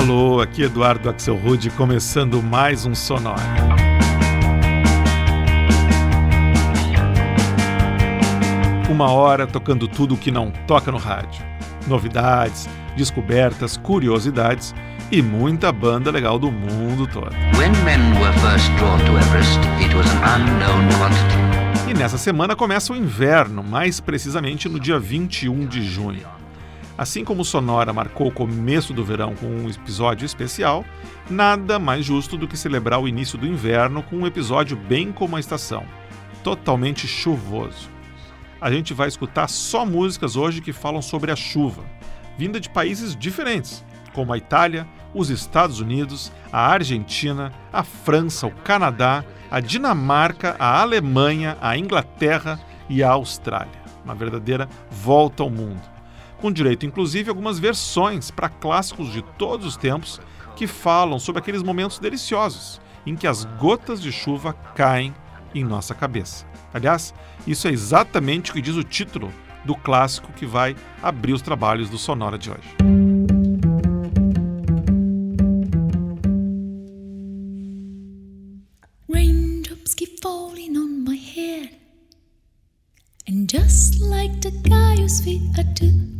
Alô, aqui Eduardo Axel Rude começando mais um Sonora. Uma hora tocando tudo o que não toca no rádio. Novidades, descobertas, curiosidades e muita banda legal do mundo todo. e nessa semana começa o inverno, mais precisamente no dia 21 de junho. Assim como Sonora marcou o começo do verão com um episódio especial, nada mais justo do que celebrar o início do inverno com um episódio bem como a estação, totalmente chuvoso. A gente vai escutar só músicas hoje que falam sobre a chuva, vinda de países diferentes, como a Itália, os Estados Unidos, a Argentina, a França, o Canadá, a Dinamarca, a Alemanha, a Inglaterra e a Austrália. Uma verdadeira volta ao mundo com direito inclusive algumas versões para clássicos de todos os tempos que falam sobre aqueles momentos deliciosos em que as gotas de chuva caem em nossa cabeça. Aliás, isso é exatamente o que diz o título do clássico que vai abrir os trabalhos do Sonora de hoje. Raindrops keep falling on my head And just like the guy whose feet are too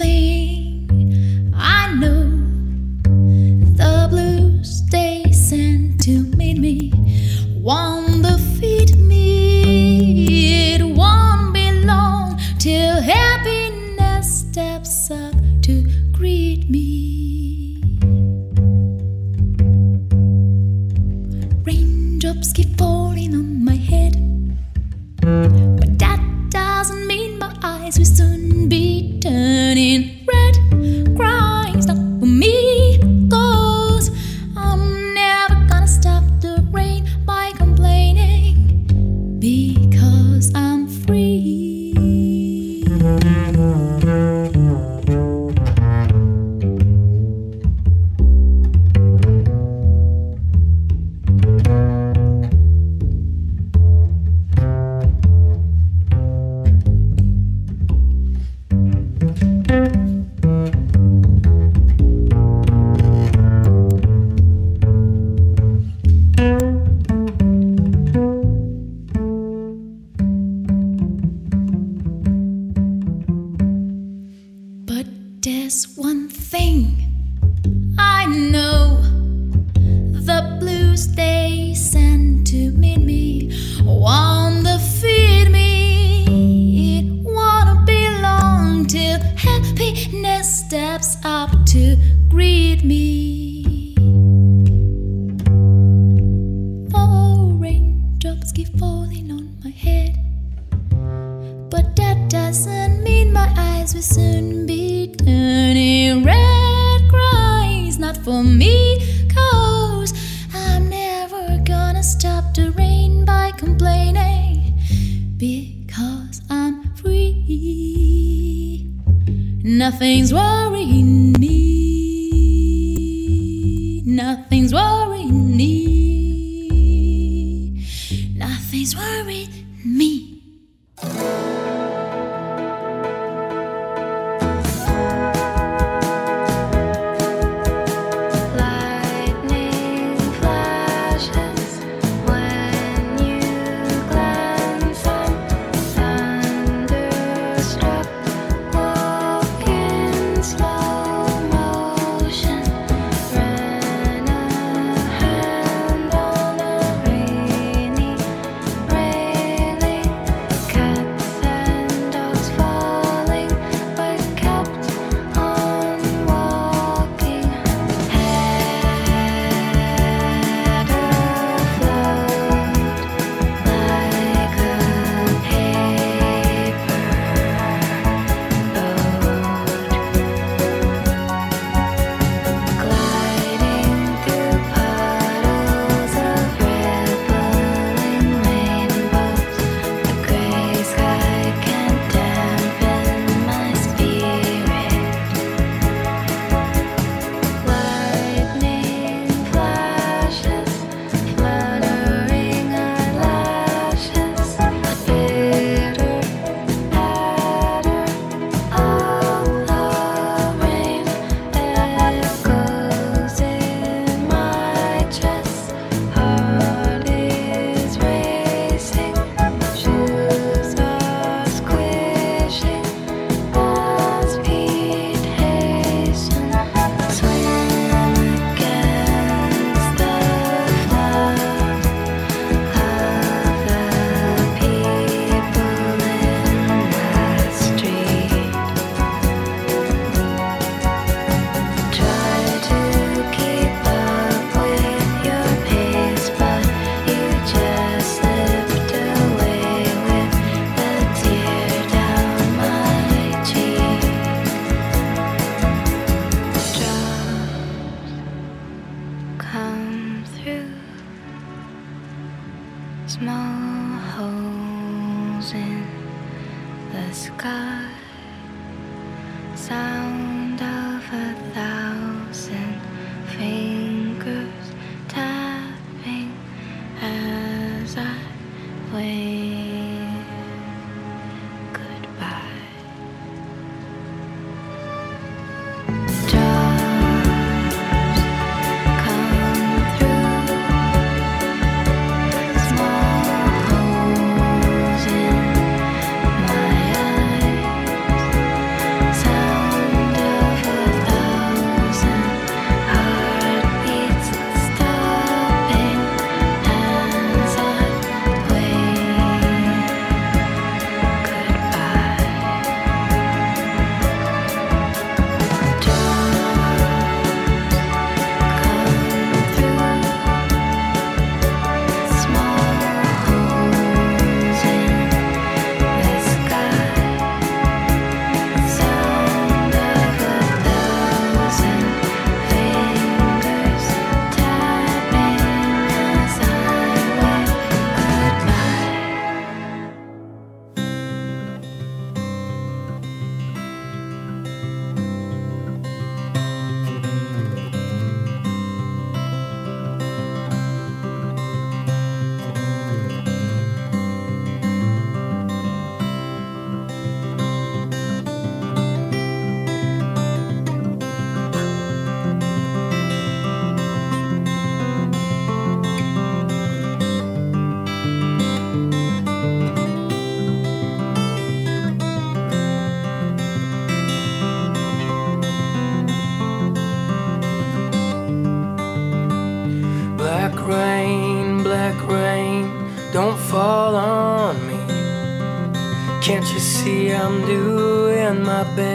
One I've been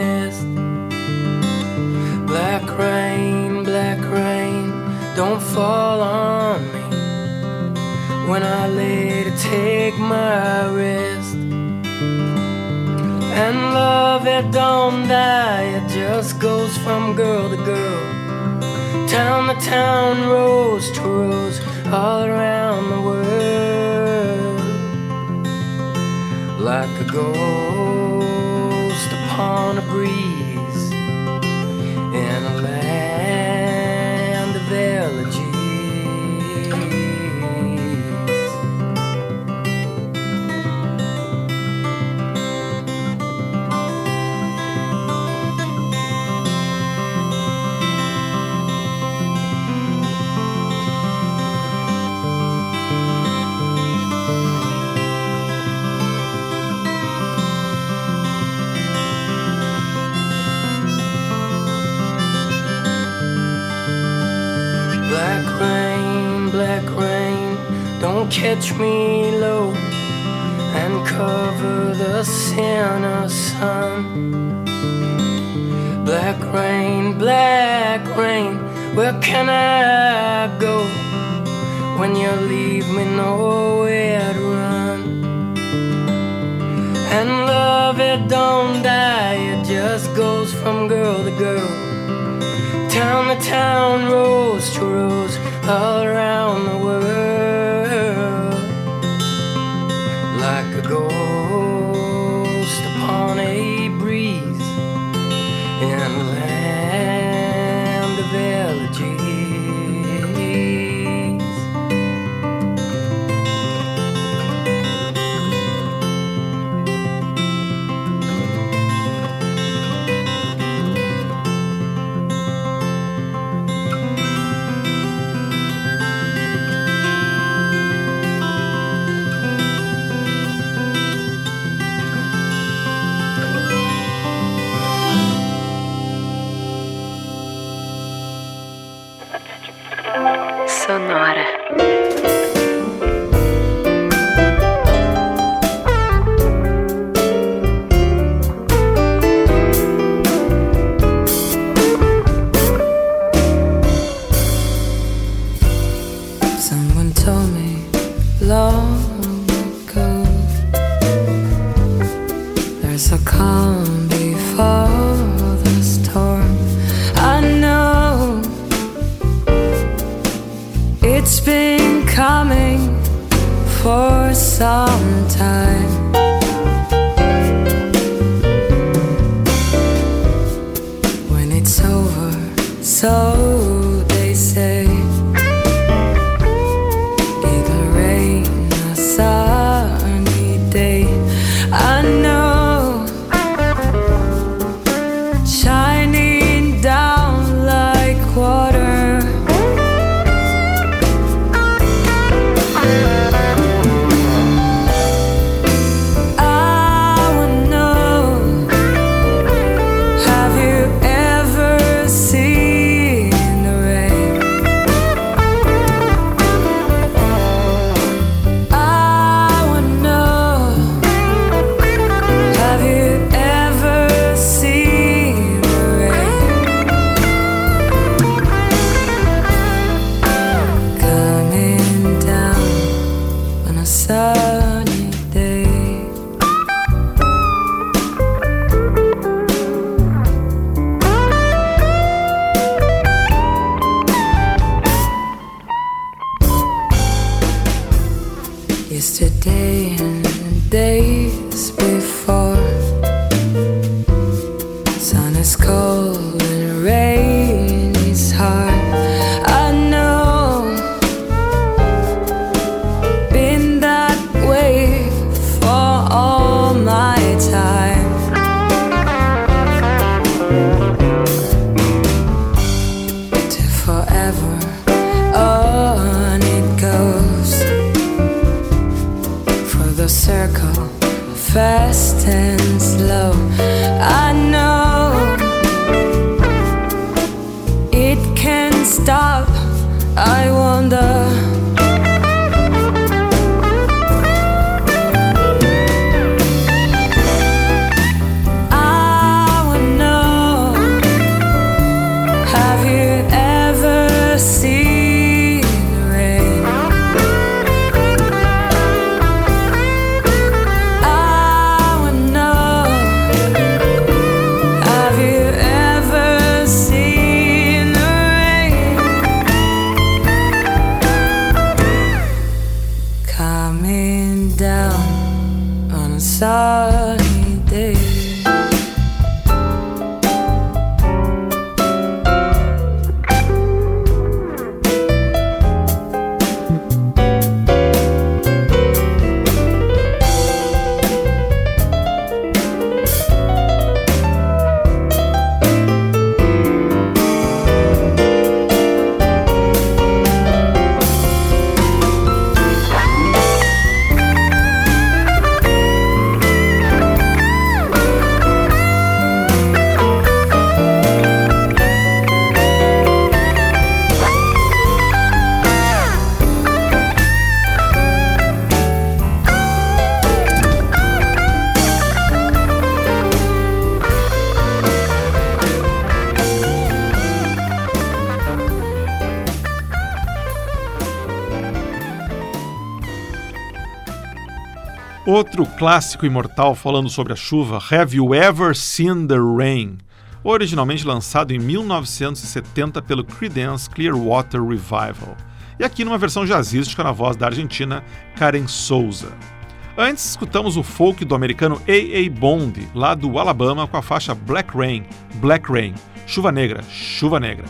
Search me low and cover the sinner's sun. Black rain, black rain, where can I go when you leave me nowhere to run? And love, it don't die, it just goes from girl to girl, town to town, rose to rose, around sonora. Yesterday and days before, Outro clássico imortal falando sobre a chuva, Have You Ever Seen the Rain? Originalmente lançado em 1970 pelo Creedence Clearwater Revival. E aqui numa versão jazzística na voz da argentina Karen Souza. Antes, escutamos o folk do americano A.A. Bond, lá do Alabama, com a faixa Black Rain, Black Rain, Chuva Negra, Chuva Negra.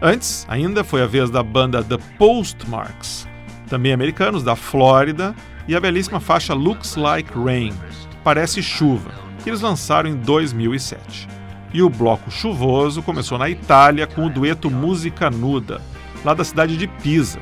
Antes, ainda foi a vez da banda The Postmarks, também americanos da Flórida, e a belíssima faixa Looks Like Rain, Parece Chuva, que eles lançaram em 2007. E o bloco chuvoso começou na Itália com o dueto Música Nuda, lá da cidade de Pisa,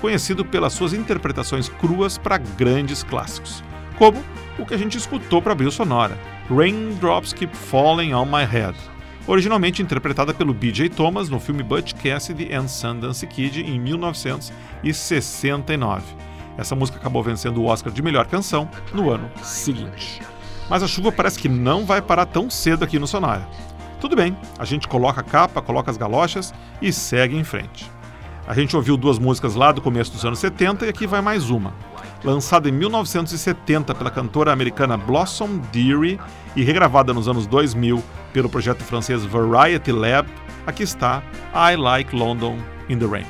conhecido pelas suas interpretações cruas para grandes clássicos, como o que a gente escutou para abrir sonora, Raindrops Keep Falling on My Head, originalmente interpretada pelo B.J. Thomas no filme Butch Cassidy and Sundance Kid em 1969. Essa música acabou vencendo o Oscar de melhor canção no ano seguinte. Mas a chuva parece que não vai parar tão cedo aqui no Sonora. Tudo bem, a gente coloca a capa, coloca as galochas e segue em frente. A gente ouviu duas músicas lá do começo dos anos 70 e aqui vai mais uma. Lançada em 1970 pela cantora americana Blossom Dearie e regravada nos anos 2000 pelo projeto francês Variety Lab, aqui está I Like London in the Rain.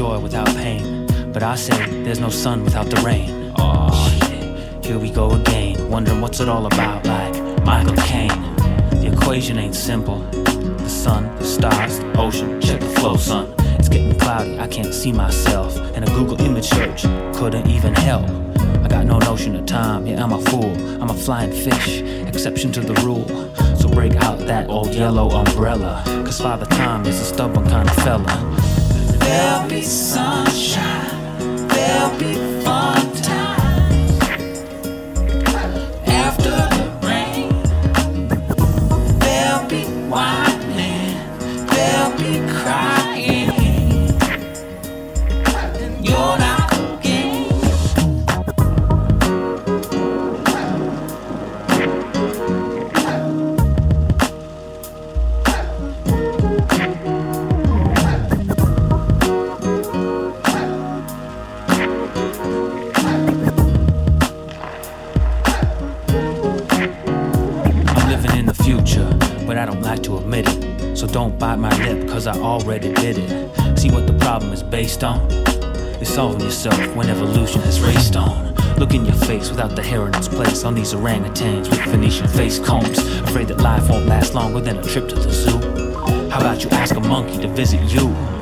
Joy without pain. But I say there's no sun without the rain. Oh shit, here we go again. Wondering what's it all about, like Michael Caine. The equation ain't simple. The sun, the stars, the ocean, check the flow, son. It's getting cloudy, I can't see myself. And a Google image search couldn't even help. I got no notion of time, yeah, I'm a fool. I'm a flying fish, exception to the rule. So break out that old yellow umbrella. Cause Father Time is a stubborn kind of fella. There'll be sunshine, there'll be orangutans with Venetian face combs. Afraid that life won't last longer than a trip to the zoo. How about you ask a monkey to visit you?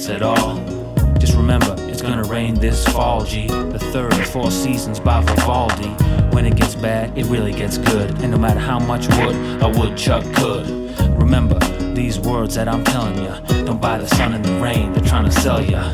Cents at all. Just remember, it's gonna rain this fall, G. The third four seasons by Vivaldi. When it gets bad, it really gets good. And no matter how much wood a woodchuck could. Remember, these words that I'm telling ya. Don't buy the sun and the rain, they're trying to sell ya.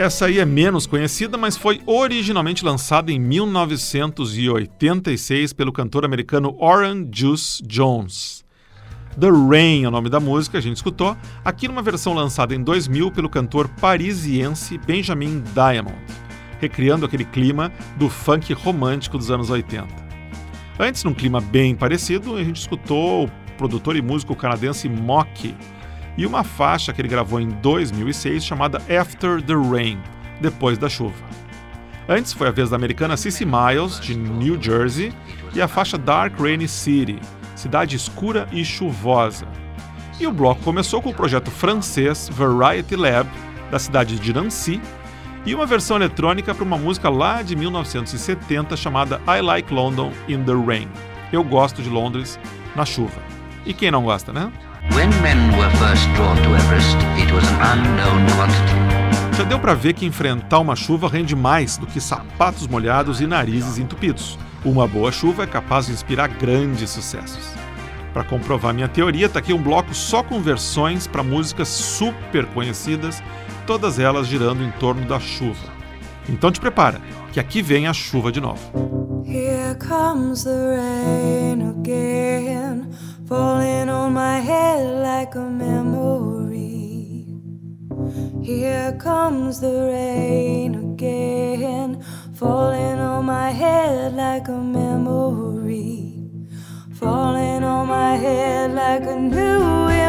Essa aí é menos conhecida, mas foi originalmente lançada em 1986 pelo cantor americano Oran Juice Jones. The Rain é o nome da música, a gente escutou, aqui numa versão lançada em 2000 pelo cantor parisiense Benjamin Diamond, recriando aquele clima do funk romântico dos anos 80. Antes, num clima bem parecido, a gente escutou o produtor e músico canadense Mock e uma faixa que ele gravou em 2006 chamada After the Rain, Depois da Chuva. Antes foi a vez da americana Cissy Miles, de New Jersey, e a faixa Dark Rainy City, Cidade Escura e Chuvosa. E o bloco começou com o projeto francês Variety Lab, da cidade de Nancy, e uma versão eletrônica para uma música lá de 1970 chamada I Like London in the Rain. Eu gosto de Londres na chuva. E quem não gosta, né? When men were first drawn to Everest, it was an unknown quantity. Já deu para ver que enfrentar uma chuva rende mais do que sapatos molhados e narizes entupidos. Uma boa chuva é capaz de inspirar grandes sucessos. Para comprovar minha teoria, tá aqui um bloco só com versões para músicas super conhecidas, todas elas girando em torno da chuva. Então te prepara, que aqui vem a chuva de novo. Here comes the rain again, falling on my head like a memory. Here comes the rain again, falling on my head like a memory. Falling on my head like a new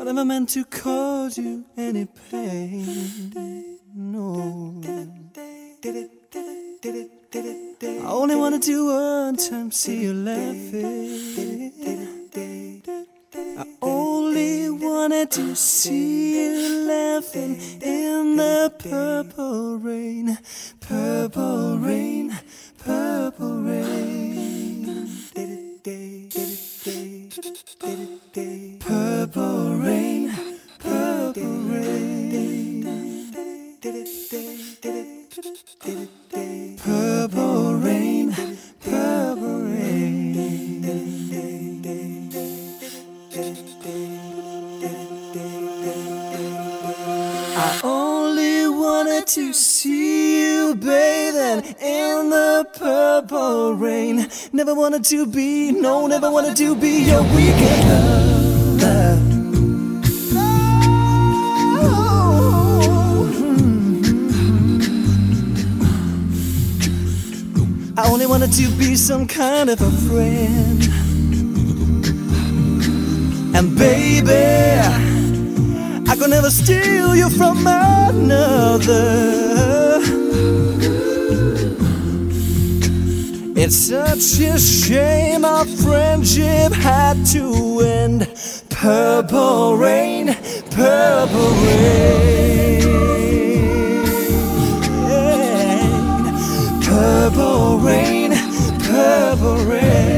I never meant to cause you any pain. No. I only wanted to one time see you laughing. I only wanted to see you laughing in the purple rain, purple rain, purple rain. Wanted to be, no, never wanted to be your weekend love. I only wanted to be some kind of a friend. And baby, I could never steal you from another. It's such a shame our friendship had to end. Purple rain, purple rain. Purple rain, purple rain.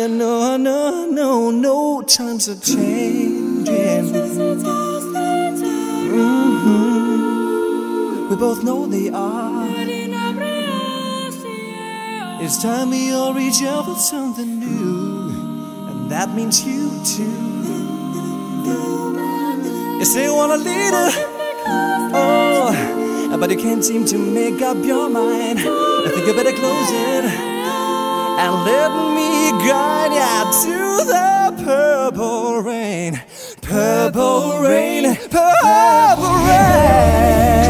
I know, I know, no times are changing. Mhm. We both know they are. It's time we all reach out for something new, and that means you too. You say you want a leader, oh, but you can't seem to make up your mind. I think you better close it and let me guide you to the purple rain, purple rain, purple rain,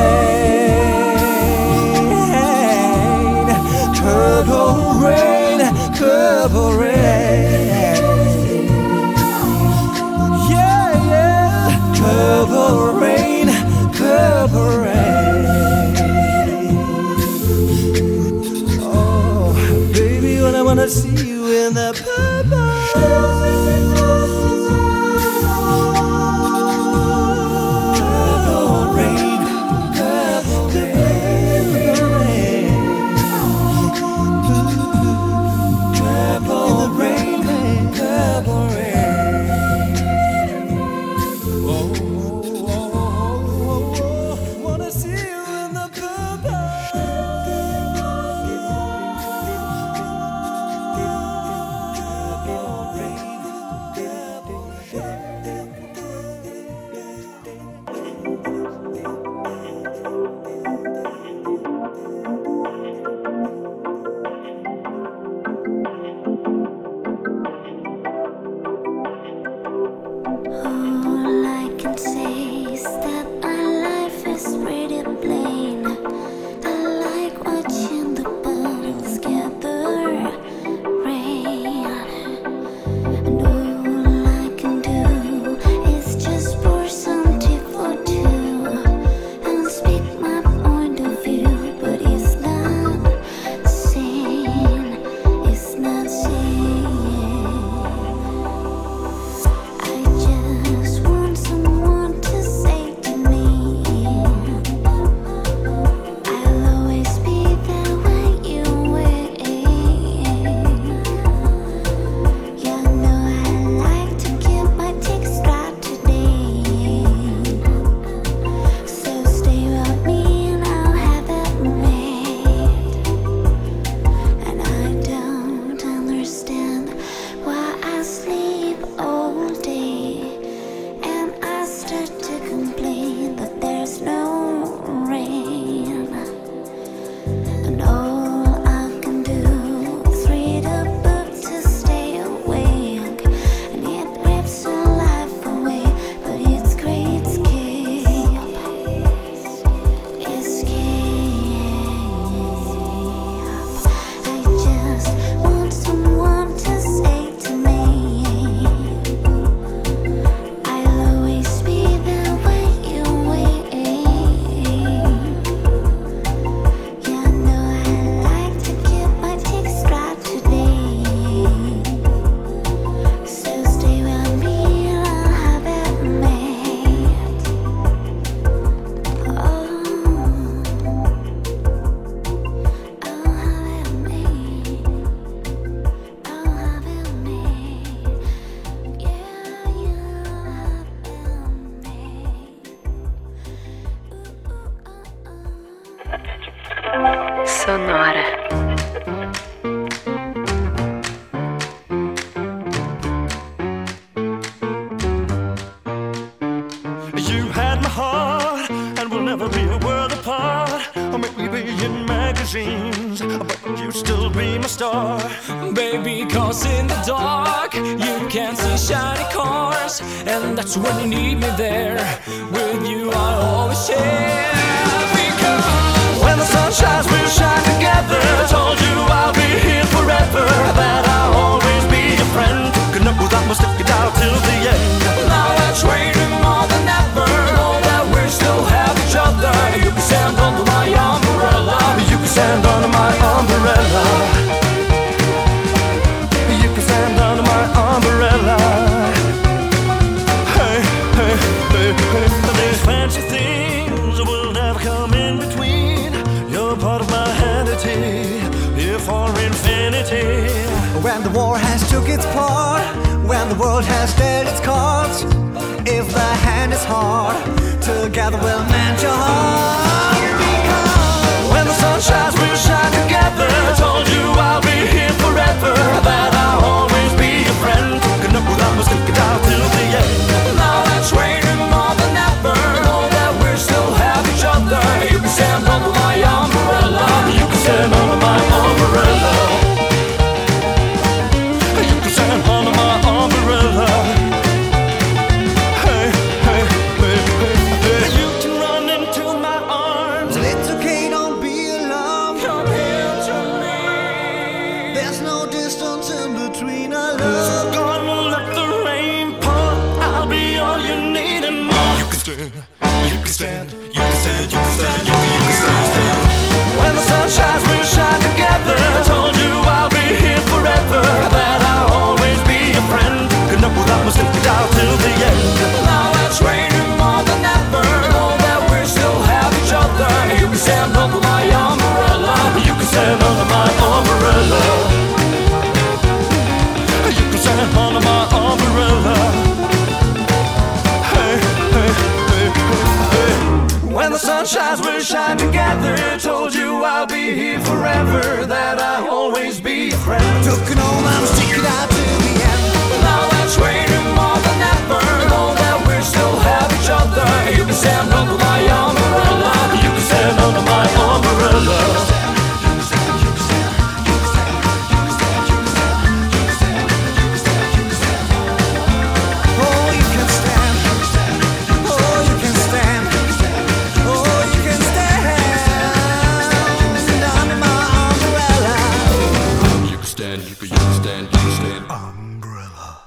purple rain, purple rain. Yeah, yeah, purple rain, purple rain. Oh, baby, when I wanna see you in the purple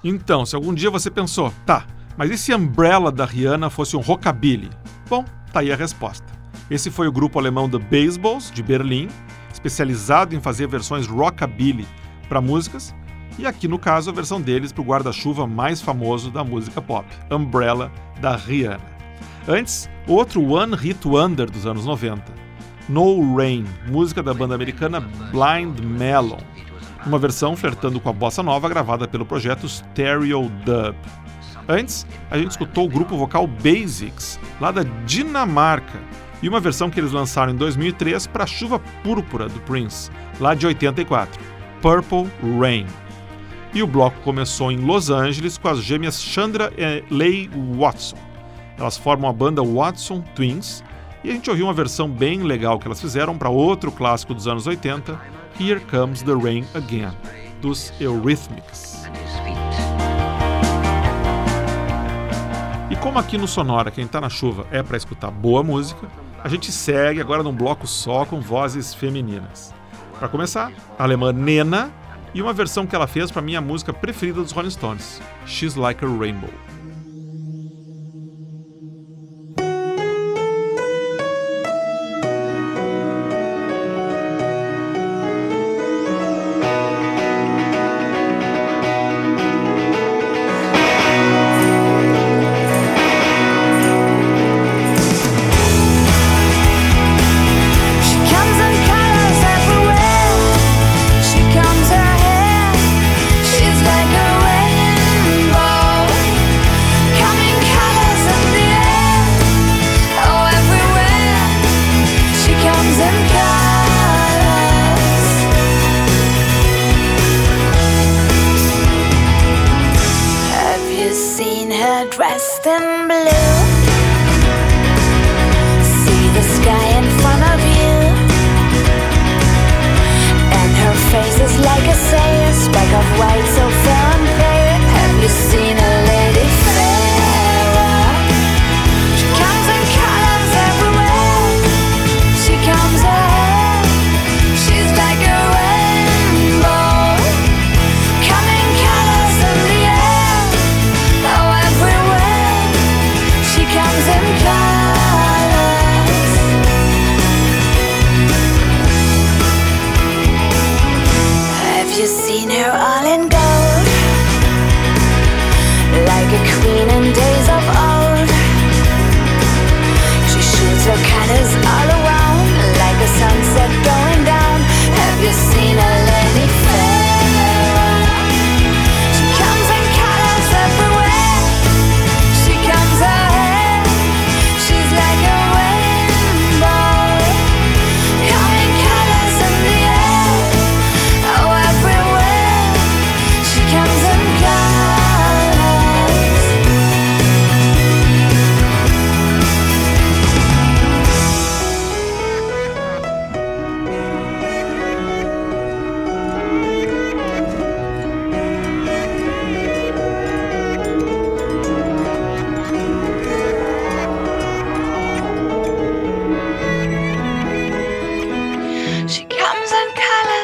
Então, se algum dia você pensou, tá, mas e se Umbrella da Rihanna fosse um rockabilly? Bom, tá aí a resposta. Esse foi o grupo alemão The Baseballs, de Berlim, especializado em fazer versões rockabilly para músicas, e aqui no caso a versão deles para o guarda-chuva mais famoso da música pop, Umbrella da Rihanna. Antes, outro One Hit Wonder dos anos 90, No Rain, música da banda americana Blind Melon uma versão flertando com a bossa nova gravada pelo projeto Stereo Dub. Antes, a gente escutou o grupo vocal Basics, lá da Dinamarca, e uma versão que eles lançaram em 2003 para a Chuva Púrpura do Prince, lá de 84, Purple Rain. E o bloco começou em Los Angeles com as gêmeas Chandra e Leigh Watson. Elas formam a banda Watson Twins e a gente ouviu uma versão bem legal que elas fizeram para outro clássico dos anos 80, Here Comes the Rain Again, dos Eurythmics. E como aqui no Sonora, quem tá na chuva é para escutar boa música, a gente segue agora num bloco só com vozes femininas. Para começar, a alemã Nena e uma versão que ela fez para minha música preferida dos Rolling Stones, She's Like a Rainbow.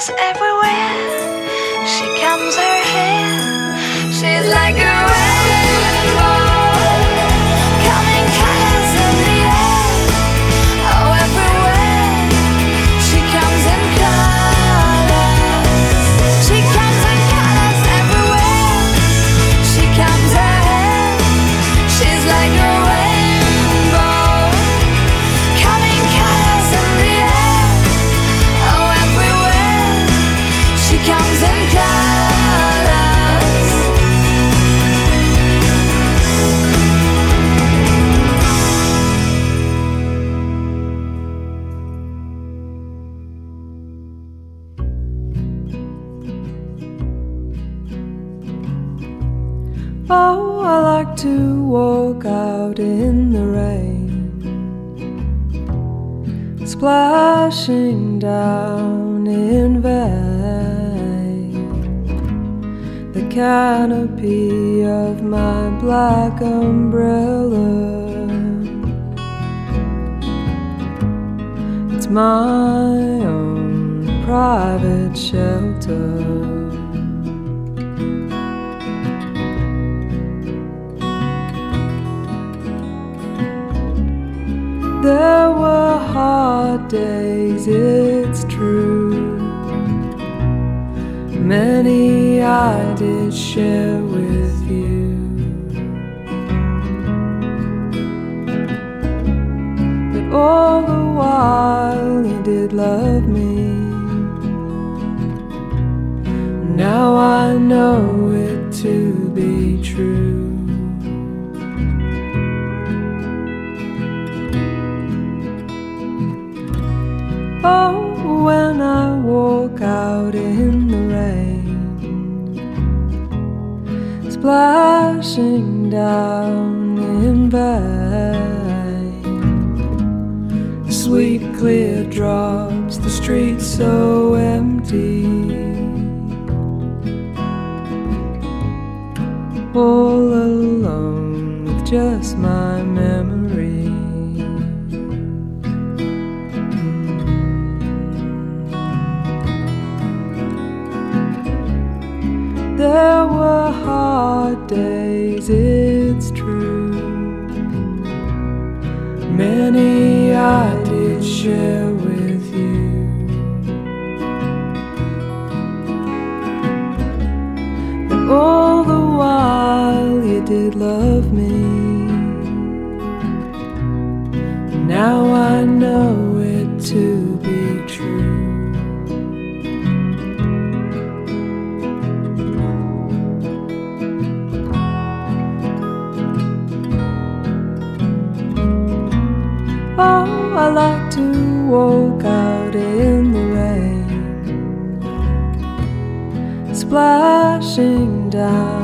Colors everywhere. She comes her hair. She's like a to walk out in the rain, splashing down in vain. The canopy of my black umbrella. It's my own private shelter. There were hard days, it's true. Many I did share with you. But all the while you did love me. Now I know it to be true. Splashing down in vain. Sweet clear drops, the street so empty. All alone with just my memory. There share with you. But all the while you did love me. Now I walk out in the rain, splashing down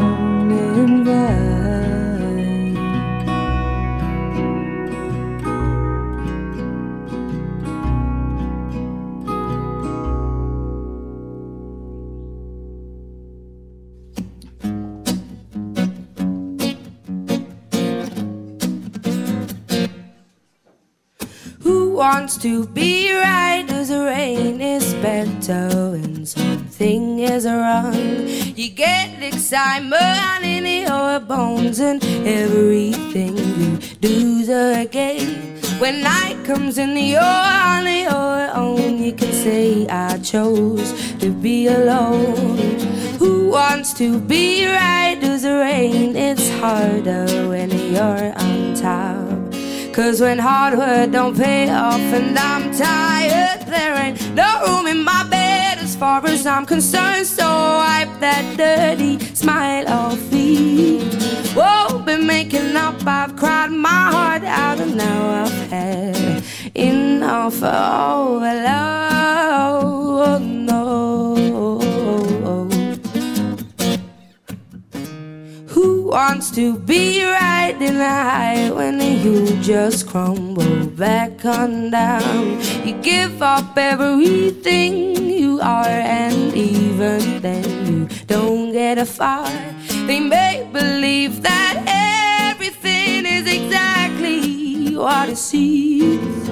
wants to be right as the rain is better when oh, something is wrong. You get excitement in your bones and everything you do's again. When night comes and you're on your own, you can say I chose to be alone. Who wants to be right as the rain? It's harder when you're on top. Cause when hard work don't pay off and I'm tired, there ain't no room in my bed as far as I'm concerned. So wipe that dirty smile off me. Whoa, been making up, I've cried my heart out and now I've had enough of all love. Oh, no. Wants to be right in the high when you just crumble back on down? You give up everything you are, and even then you don't get a far. They make believe that everything is exactly what it seems.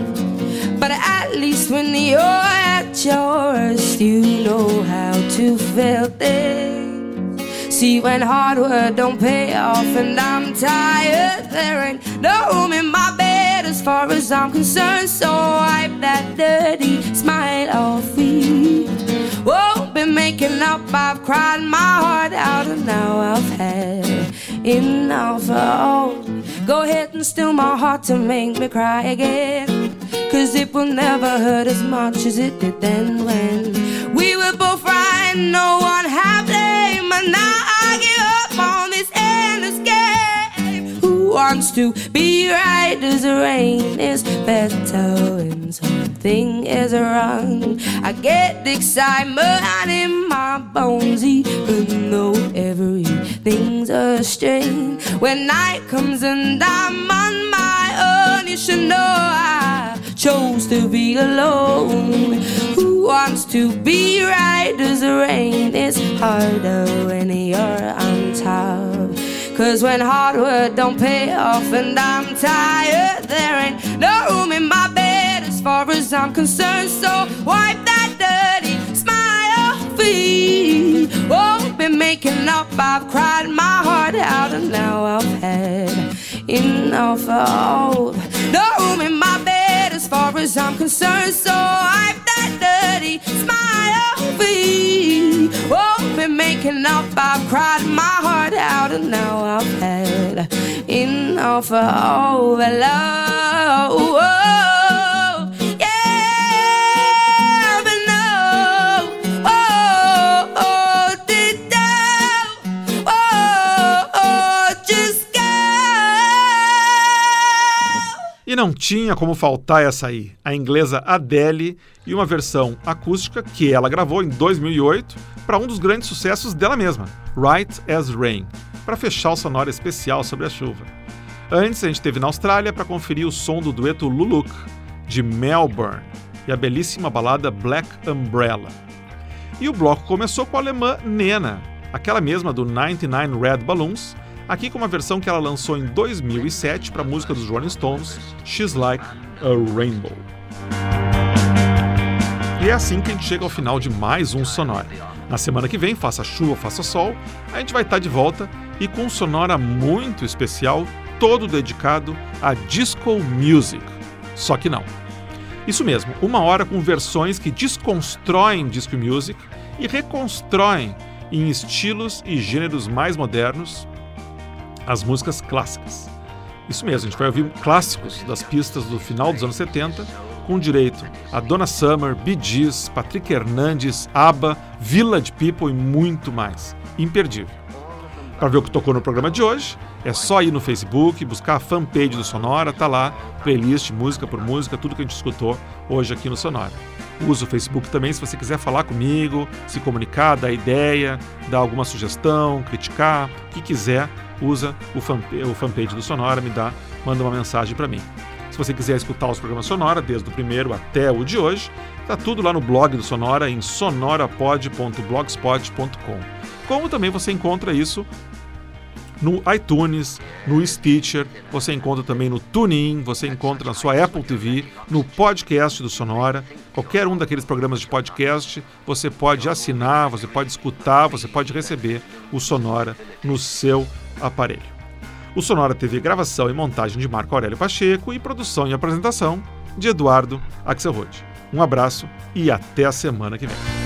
But at least when you're at your worst, you know how to feel things. See, when hard work don't pay off and I'm tired, there ain't no room in my bed as far as I'm concerned. So wipe that dirty smile off me. Whoa, be making up, I've cried my heart out, and now I've had enough. Oh, go ahead and steal my heart to make me cry again. Cause it will never hurt as much as it did then when we were both right, no one had Now I give up on this endless game. Who wants to be right as the rain is better when something is wrong? I get the excitement in my bones, even though everything's a strain. When night comes and I'm on my own, you should know I chose to be alone. Who wants to be right as the rain is harder when you're on top? Cause when hard work don't pay off and I'm tired, there ain't no room in my bed as far as I'm concerned. So wipe that dirty smile off me. Oh, been making up, I've cried my heart out, and now I've had enough of. No room in my far as I'm concerned. So wipe that dirty smile off me. Oh, been making up, I've cried my heart out, and now I've had enough of all the love. E não tinha como faltar essa aí, a inglesa Adele e uma versão acústica que ela gravou em 2008 para um dos grandes sucessos dela mesma, Right as Rain, para fechar o sonoro especial sobre a chuva. Antes a gente teve na Austrália para conferir o som do dueto Luluk, de Melbourne, e a belíssima balada Black Umbrella. E o bloco começou com a alemã Nena, aquela mesma do 99 Red Balloons, aqui com uma versão que ela lançou em 2007 para a música dos Rolling Stones, She's Like a Rainbow. E é assim que a gente chega ao final de mais um Sonora. Na semana que vem, faça chuva, faça sol, a gente vai estar de volta e com um Sonora muito especial, todo dedicado a disco music. Só que não. Isso mesmo, uma hora com versões que desconstroem disco music e reconstroem em estilos e gêneros mais modernos as músicas clássicas. Isso mesmo, a gente vai ouvir clássicos das pistas do final dos anos 70, com direito a Donna Summer, Bee Gees, Patrick Hernandes, ABBA, Village People e muito mais. Imperdível. Para ver o que tocou no programa de hoje, é só ir no Facebook, buscar a fanpage do Sonora, tá lá, playlist, música por música, tudo que a gente escutou hoje aqui no Sonora. Usa o Facebook também se você quiser falar comigo, se comunicar, dar ideia, dar alguma sugestão, criticar, o que quiser, usa o, fan, o fanpage do Sonora, me dá, manda uma mensagem para mim. Se você quiser escutar os programas Sonora, desde o primeiro até o de hoje, tá tudo lá no blog do Sonora em sonorapod.blogspot.com. Como também você encontra isso no iTunes, no Stitcher, você encontra também no TuneIn, você encontra na sua Apple TV, no podcast do Sonora, qualquer um daqueles programas de podcast, você pode assinar, você pode escutar, você pode receber o Sonora no seu aparelho. O Sonora teve gravação e montagem de Marco Aurélio Pacheco e produção e apresentação de Eduardo Axelrod. Um abraço e até a semana que vem.